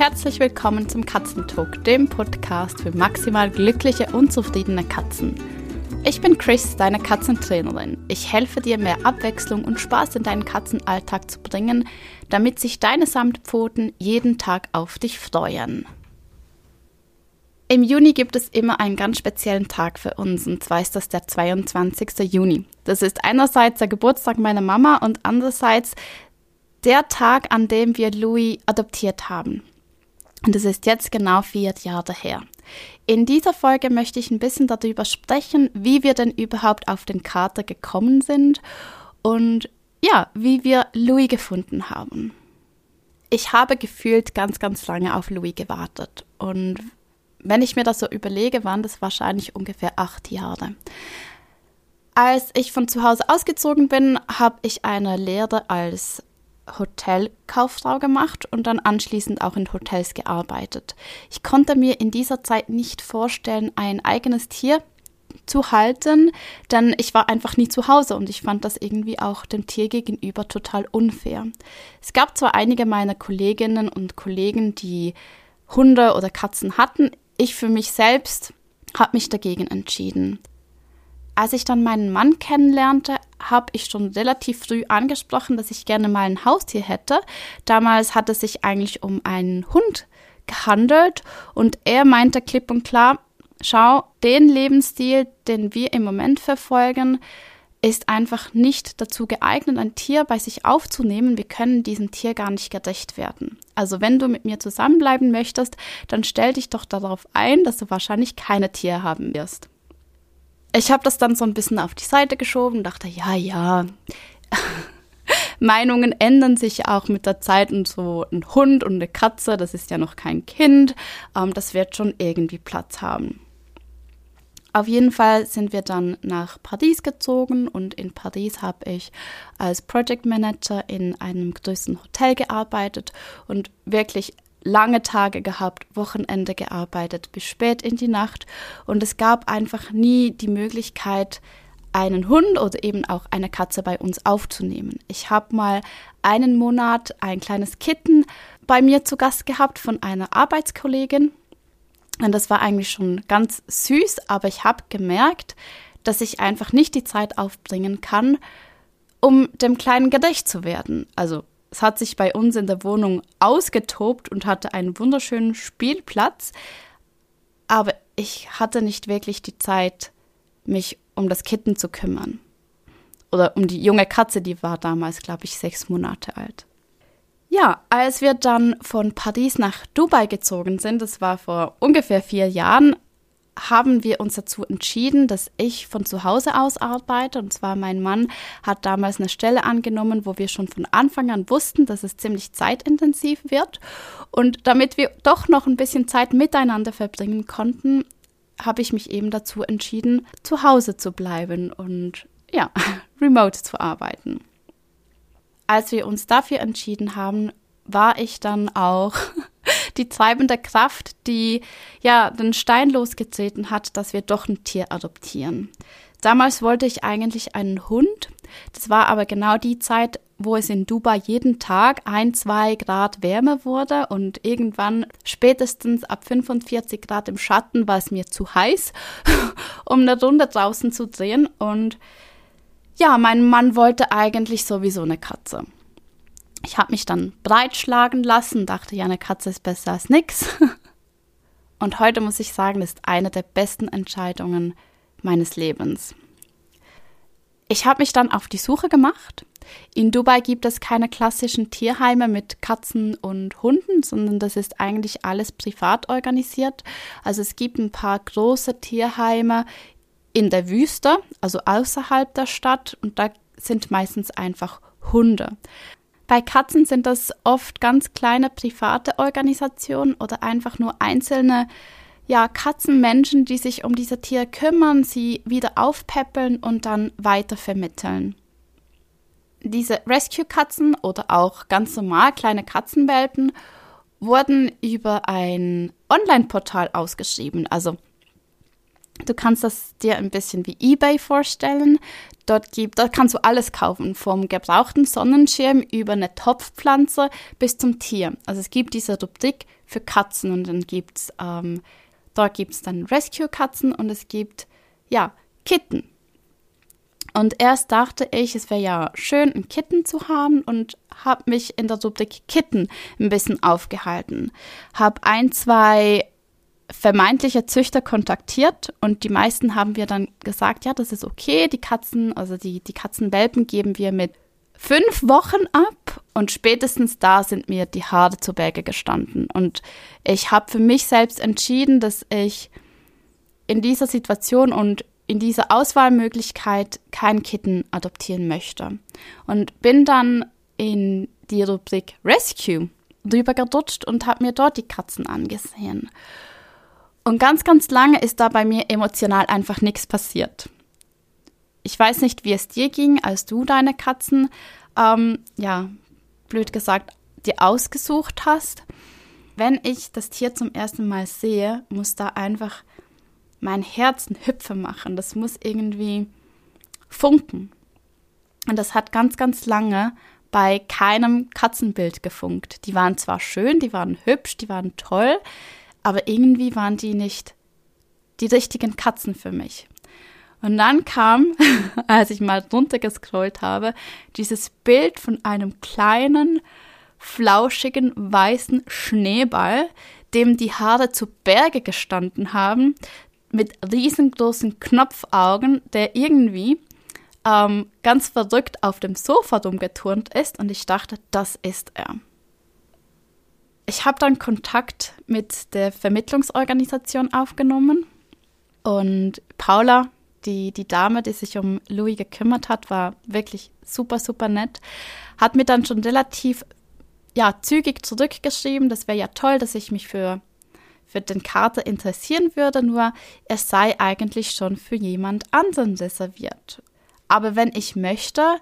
herzlich willkommen zum Katzentalk, dem Podcast für maximal glückliche und zufriedene Katzen. Ich bin Chris, deine Katzentrainerin. Ich helfe dir, mehr Abwechslung und Spaß in deinen Katzenalltag zu bringen, damit sich deine Samtpfoten jeden Tag auf dich freuen. Im Juni gibt es immer einen ganz speziellen Tag für uns, und zwar ist das der 22. Juni. Das ist einerseits der Geburtstag meiner Mama und andererseits der Tag, an dem wir Louis adoptiert haben. Und es ist jetzt genau vier Jahre her. In dieser Folge möchte ich ein bisschen darüber sprechen, wie wir denn überhaupt auf den Kater gekommen sind und ja, wie wir Louis gefunden haben. Ich habe gefühlt ganz, ganz lange auf Louis gewartet. Und wenn ich mir das so überlege, waren das wahrscheinlich ungefähr acht Jahre. Als ich von zu Hause ausgezogen bin, habe ich eine Lehre als Hotelkauffrau gemacht und dann anschließend auch in Hotels gearbeitet. Ich konnte mir in dieser Zeit nicht vorstellen, ein eigenes Tier zu halten, denn ich war einfach nie zu Hause und ich fand das irgendwie auch dem Tier gegenüber total unfair. Es gab zwar einige meiner Kolleginnen und Kollegen, die Hunde oder Katzen hatten, ich für mich selbst habe mich dagegen entschieden. Als ich dann meinen Mann kennenlernte, habe ich schon relativ früh angesprochen, dass ich gerne mal ein Haustier hätte. Damals hat es sich eigentlich um einen Hund gehandelt und er meinte klipp und klar, schau, den Lebensstil, den wir im Moment verfolgen, ist einfach nicht dazu geeignet, ein Tier bei sich aufzunehmen. Wir können diesem Tier gar nicht gerecht werden. Also wenn du mit mir zusammenbleiben möchtest, dann stell dich doch darauf ein, dass du wahrscheinlich keine Tiere haben wirst ich habe das dann so ein bisschen auf die Seite geschoben, dachte, ja, ja. Meinungen ändern sich auch mit der Zeit und so ein Hund und eine Katze, das ist ja noch kein Kind, ähm, das wird schon irgendwie Platz haben. Auf jeden Fall sind wir dann nach Paris gezogen und in Paris habe ich als Project Manager in einem größten Hotel gearbeitet und wirklich lange Tage gehabt, Wochenende gearbeitet, bis spät in die Nacht und es gab einfach nie die Möglichkeit, einen Hund oder eben auch eine Katze bei uns aufzunehmen. Ich habe mal einen Monat ein kleines Kitten bei mir zu Gast gehabt von einer Arbeitskollegin und das war eigentlich schon ganz süß, aber ich habe gemerkt, dass ich einfach nicht die Zeit aufbringen kann, um dem Kleinen gerecht zu werden. Also es hat sich bei uns in der Wohnung ausgetobt und hatte einen wunderschönen Spielplatz, aber ich hatte nicht wirklich die Zeit, mich um das Kitten zu kümmern. Oder um die junge Katze, die war damals, glaube ich, sechs Monate alt. Ja, als wir dann von Paris nach Dubai gezogen sind, das war vor ungefähr vier Jahren, haben wir uns dazu entschieden, dass ich von zu Hause aus arbeite. Und zwar mein Mann hat damals eine Stelle angenommen, wo wir schon von Anfang an wussten, dass es ziemlich zeitintensiv wird. Und damit wir doch noch ein bisschen Zeit miteinander verbringen konnten, habe ich mich eben dazu entschieden, zu Hause zu bleiben und ja, remote zu arbeiten. Als wir uns dafür entschieden haben, war ich dann auch die treibende Kraft, die ja den Stein losgetreten hat, dass wir doch ein Tier adoptieren. Damals wollte ich eigentlich einen Hund. Das war aber genau die Zeit, wo es in Dubai jeden Tag ein, zwei Grad wärmer wurde und irgendwann spätestens ab 45 Grad im Schatten war es mir zu heiß, um eine Runde draußen zu drehen. Und ja, mein Mann wollte eigentlich sowieso eine Katze. Ich habe mich dann breitschlagen lassen, dachte, ja, eine Katze ist besser als nix. Und heute muss ich sagen, ist eine der besten Entscheidungen meines Lebens. Ich habe mich dann auf die Suche gemacht. In Dubai gibt es keine klassischen Tierheime mit Katzen und Hunden, sondern das ist eigentlich alles privat organisiert. Also es gibt ein paar große Tierheime in der Wüste, also außerhalb der Stadt, und da sind meistens einfach Hunde. Bei Katzen sind das oft ganz kleine private Organisationen oder einfach nur einzelne ja, Katzenmenschen, die sich um diese Tiere kümmern, sie wieder aufpäppeln und dann weiter vermitteln. Diese Rescue-Katzen oder auch ganz normal kleine Katzenwelpen wurden über ein Online-Portal ausgeschrieben. Also Du kannst das dir ein bisschen wie eBay vorstellen. Dort, gibt, dort kannst du alles kaufen, vom gebrauchten Sonnenschirm über eine Topfpflanze bis zum Tier. Also es gibt diese Rubrik für Katzen und dann gibt es, ähm, dort gibt es dann Rescue-Katzen und es gibt, ja, Kitten. Und erst dachte ich, es wäre ja schön, ein Kitten zu haben und habe mich in der Rubrik Kitten ein bisschen aufgehalten. Habe ein, zwei vermeintliche Züchter kontaktiert und die meisten haben wir dann gesagt, ja, das ist okay, die Katzen, also die, die Katzenwelpen geben wir mit fünf Wochen ab und spätestens da sind mir die Haare zu Berge gestanden. Und ich habe für mich selbst entschieden, dass ich in dieser Situation und in dieser Auswahlmöglichkeit kein Kitten adoptieren möchte. Und bin dann in die Rubrik Rescue rübergerutscht und habe mir dort die Katzen angesehen. Und ganz, ganz lange ist da bei mir emotional einfach nichts passiert. Ich weiß nicht, wie es dir ging, als du deine Katzen, ähm, ja, blöd gesagt, dir ausgesucht hast. Wenn ich das Tier zum ersten Mal sehe, muss da einfach mein Herz ein Hüpfe machen. Das muss irgendwie funken. Und das hat ganz, ganz lange bei keinem Katzenbild gefunkt. Die waren zwar schön, die waren hübsch, die waren toll, aber irgendwie waren die nicht die richtigen Katzen für mich. Und dann kam, als ich mal runtergescrollt habe, dieses Bild von einem kleinen, flauschigen, weißen Schneeball, dem die Haare zu Berge gestanden haben, mit riesengroßen Knopfaugen, der irgendwie ähm, ganz verrückt auf dem Sofa rumgeturnt ist. Und ich dachte, das ist er. Ich habe dann Kontakt mit der Vermittlungsorganisation aufgenommen und Paula, die, die Dame, die sich um Louis gekümmert hat, war wirklich super, super nett. Hat mir dann schon relativ ja, zügig zurückgeschrieben, das wäre ja toll, dass ich mich für, für den Kater interessieren würde, nur er sei eigentlich schon für jemand anderen reserviert. Aber wenn ich möchte,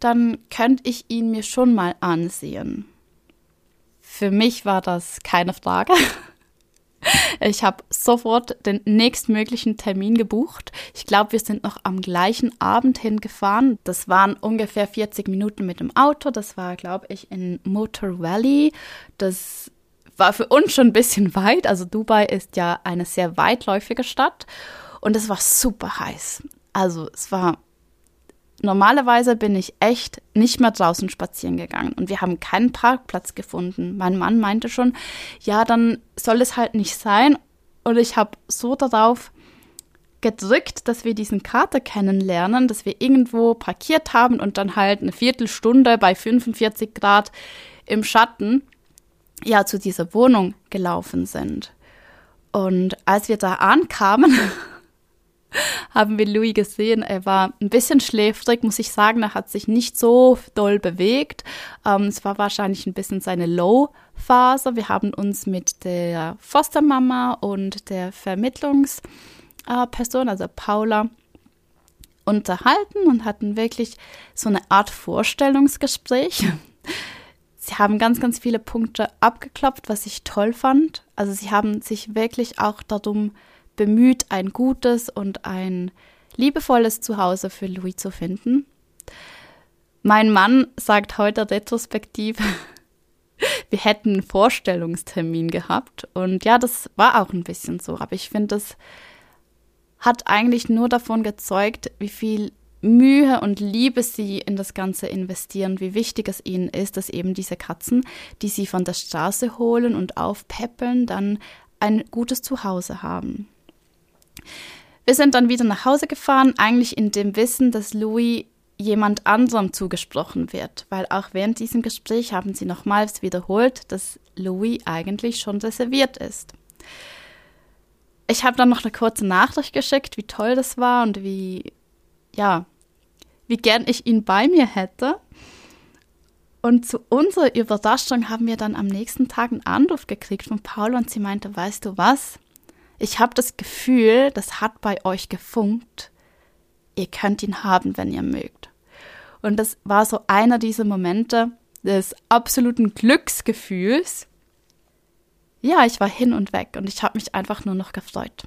dann könnte ich ihn mir schon mal ansehen. Für mich war das keine Frage. Ich habe sofort den nächstmöglichen Termin gebucht. Ich glaube, wir sind noch am gleichen Abend hingefahren. Das waren ungefähr 40 Minuten mit dem Auto. Das war, glaube ich, in Motor Valley. Das war für uns schon ein bisschen weit. Also Dubai ist ja eine sehr weitläufige Stadt. Und es war super heiß. Also es war Normalerweise bin ich echt nicht mehr draußen spazieren gegangen und wir haben keinen Parkplatz gefunden. Mein Mann meinte schon, ja, dann soll es halt nicht sein. Und ich habe so darauf gedrückt, dass wir diesen Kater kennenlernen, dass wir irgendwo parkiert haben und dann halt eine Viertelstunde bei 45 Grad im Schatten ja zu dieser Wohnung gelaufen sind. Und als wir da ankamen, haben wir Louis gesehen. Er war ein bisschen schläfrig, muss ich sagen. Er hat sich nicht so doll bewegt. Ähm, es war wahrscheinlich ein bisschen seine Low-Phase. Wir haben uns mit der Fostermama und der Vermittlungsperson, also Paula, unterhalten und hatten wirklich so eine Art Vorstellungsgespräch. Sie haben ganz, ganz viele Punkte abgeklopft, was ich toll fand. Also sie haben sich wirklich auch darum bemüht, ein gutes und ein liebevolles Zuhause für Louis zu finden. Mein Mann sagt heute retrospektiv, wir hätten einen Vorstellungstermin gehabt. Und ja, das war auch ein bisschen so. Aber ich finde, das hat eigentlich nur davon gezeugt, wie viel Mühe und Liebe sie in das Ganze investieren, wie wichtig es ihnen ist, dass eben diese Katzen, die sie von der Straße holen und aufpäppeln, dann ein gutes Zuhause haben. Wir sind dann wieder nach Hause gefahren, eigentlich in dem Wissen, dass Louis jemand anderem zugesprochen wird, weil auch während diesem Gespräch haben sie nochmals wiederholt, dass Louis eigentlich schon reserviert ist. Ich habe dann noch eine kurze Nachricht geschickt, wie toll das war und wie, ja, wie gern ich ihn bei mir hätte. Und zu unserer Überraschung haben wir dann am nächsten Tag einen Anruf gekriegt von Paul und sie meinte, weißt du was? Ich habe das Gefühl, das hat bei euch gefunkt. Ihr könnt ihn haben, wenn ihr mögt. Und das war so einer dieser Momente des absoluten Glücksgefühls. Ja, ich war hin und weg und ich habe mich einfach nur noch gefreut.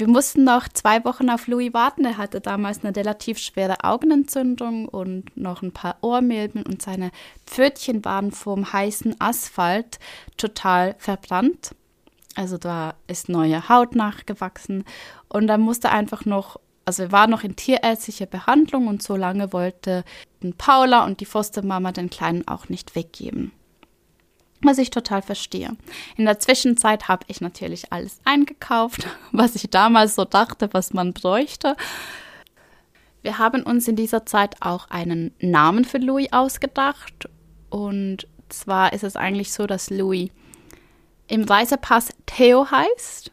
Wir mussten noch zwei Wochen auf Louis warten. Er hatte damals eine relativ schwere Augenentzündung und noch ein paar Ohrmilben und seine Pfötchen waren vom heißen Asphalt total verbrannt. Also da ist neue Haut nachgewachsen und dann musste einfach noch, also er war noch in tierärztlicher Behandlung und so lange wollte Paula und die Fostermama den Kleinen auch nicht weggeben was ich total verstehe. In der Zwischenzeit habe ich natürlich alles eingekauft, was ich damals so dachte, was man bräuchte. Wir haben uns in dieser Zeit auch einen Namen für Louis ausgedacht. Und zwar ist es eigentlich so, dass Louis im Reisepass Theo heißt.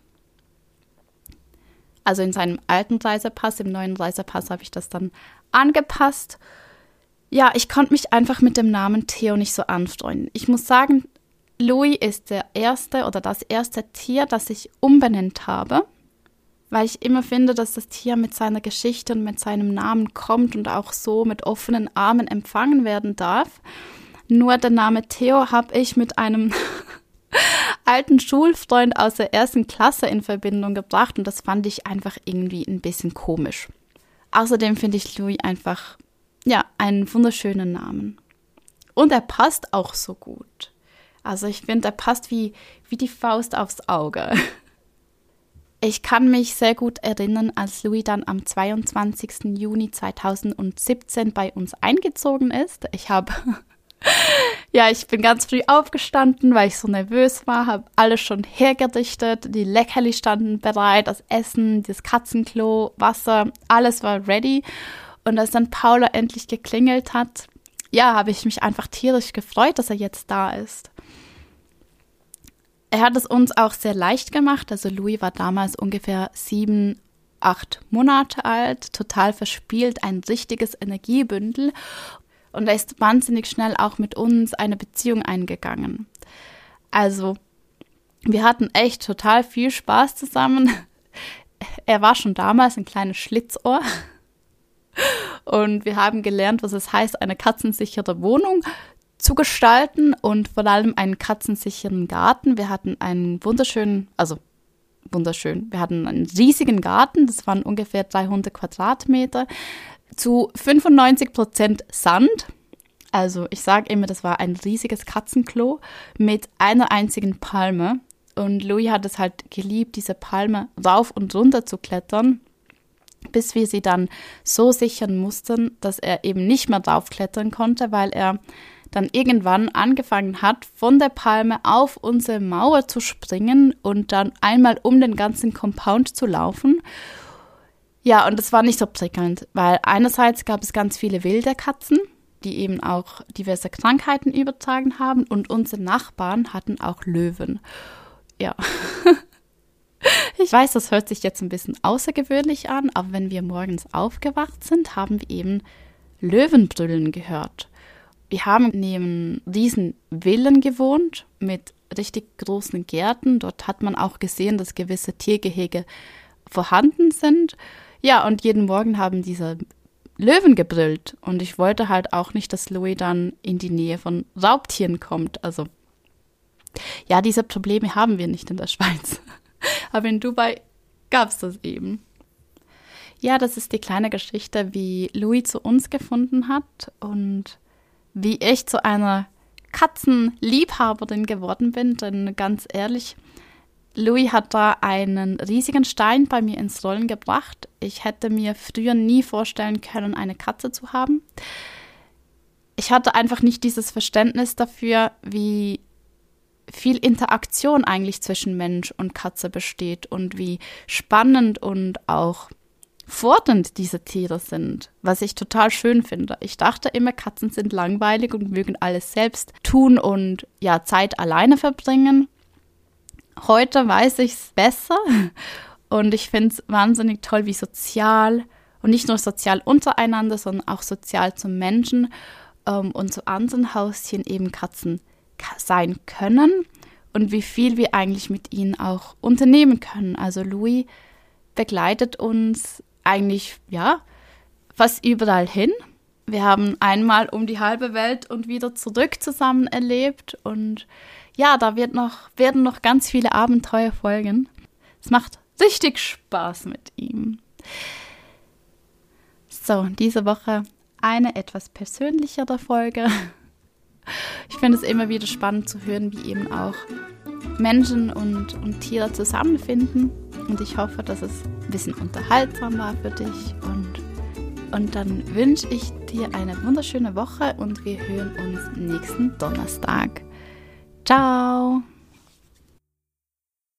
Also in seinem alten Reisepass, im neuen Reisepass habe ich das dann angepasst. Ja, ich konnte mich einfach mit dem Namen Theo nicht so anfreunden. Ich muss sagen, Louis ist der erste oder das erste Tier, das ich umbenannt habe, weil ich immer finde, dass das Tier mit seiner Geschichte und mit seinem Namen kommt und auch so mit offenen Armen empfangen werden darf. Nur der Name Theo habe ich mit einem alten Schulfreund aus der ersten Klasse in Verbindung gebracht und das fand ich einfach irgendwie ein bisschen komisch. Außerdem finde ich Louis einfach, ja, einen wunderschönen Namen. Und er passt auch so gut. Also ich finde, er passt wie, wie die Faust aufs Auge. Ich kann mich sehr gut erinnern, als Louis dann am 22. Juni 2017 bei uns eingezogen ist. Ich habe, ja, ich bin ganz früh aufgestanden, weil ich so nervös war, habe alles schon hergerichtet, die Leckerli standen bereit, das Essen, das Katzenklo, Wasser, alles war ready. Und als dann Paula endlich geklingelt hat, ja, habe ich mich einfach tierisch gefreut, dass er jetzt da ist. Er hat es uns auch sehr leicht gemacht. Also Louis war damals ungefähr sieben, acht Monate alt, total verspielt, ein richtiges Energiebündel. Und er ist wahnsinnig schnell auch mit uns eine Beziehung eingegangen. Also, wir hatten echt total viel Spaß zusammen. Er war schon damals ein kleines Schlitzohr. Und wir haben gelernt, was es heißt, eine katzensichere Wohnung zu gestalten und vor allem einen katzensicheren Garten. Wir hatten einen wunderschönen, also wunderschön, wir hatten einen riesigen Garten, das waren ungefähr 300 Quadratmeter, zu 95 Prozent Sand. Also ich sage immer, das war ein riesiges Katzenklo mit einer einzigen Palme. Und Louis hat es halt geliebt, diese Palme rauf und runter zu klettern, bis wir sie dann so sichern mussten, dass er eben nicht mehr draufklettern konnte, weil er dann irgendwann angefangen hat, von der Palme auf unsere Mauer zu springen und dann einmal um den ganzen Compound zu laufen. Ja, und das war nicht so prickelnd, weil einerseits gab es ganz viele wilde Katzen, die eben auch diverse Krankheiten übertragen haben und unsere Nachbarn hatten auch Löwen. Ja. Ich weiß, das hört sich jetzt ein bisschen außergewöhnlich an, aber wenn wir morgens aufgewacht sind, haben wir eben Löwenbrüllen gehört. Wir haben neben diesen Villen gewohnt mit richtig großen Gärten. Dort hat man auch gesehen, dass gewisse Tiergehege vorhanden sind. Ja, und jeden Morgen haben diese Löwen gebrüllt. Und ich wollte halt auch nicht, dass Louis dann in die Nähe von Raubtieren kommt. Also, ja, diese Probleme haben wir nicht in der Schweiz. Aber in Dubai gab es das eben. Ja, das ist die kleine Geschichte, wie Louis zu uns gefunden hat. Und wie ich zu einer Katzenliebhaberin geworden bin, denn ganz ehrlich, Louis hat da einen riesigen Stein bei mir ins Rollen gebracht. Ich hätte mir früher nie vorstellen können, eine Katze zu haben. Ich hatte einfach nicht dieses Verständnis dafür, wie viel Interaktion eigentlich zwischen Mensch und Katze besteht und wie spannend und auch fordernd diese Tiere sind, was ich total schön finde. Ich dachte immer, Katzen sind langweilig und mögen alles selbst tun und ja, Zeit alleine verbringen. Heute weiß ich es besser und ich finde es wahnsinnig toll, wie sozial und nicht nur sozial untereinander, sondern auch sozial zum Menschen ähm, und zu anderen Haustieren eben Katzen sein können und wie viel wir eigentlich mit ihnen auch unternehmen können. Also Louis begleitet uns eigentlich, ja, fast überall hin. Wir haben einmal um die halbe Welt und wieder zurück zusammen erlebt und ja, da wird noch, werden noch ganz viele Abenteuer folgen. Es macht richtig Spaß mit ihm. So, diese Woche eine etwas persönlichere Folge. Ich finde es immer wieder spannend zu hören, wie eben auch Menschen und, und Tiere zusammenfinden. Und ich hoffe, dass es ein bisschen unterhaltsam war für dich. Und, und dann wünsche ich dir eine wunderschöne Woche und wir hören uns nächsten Donnerstag. Ciao!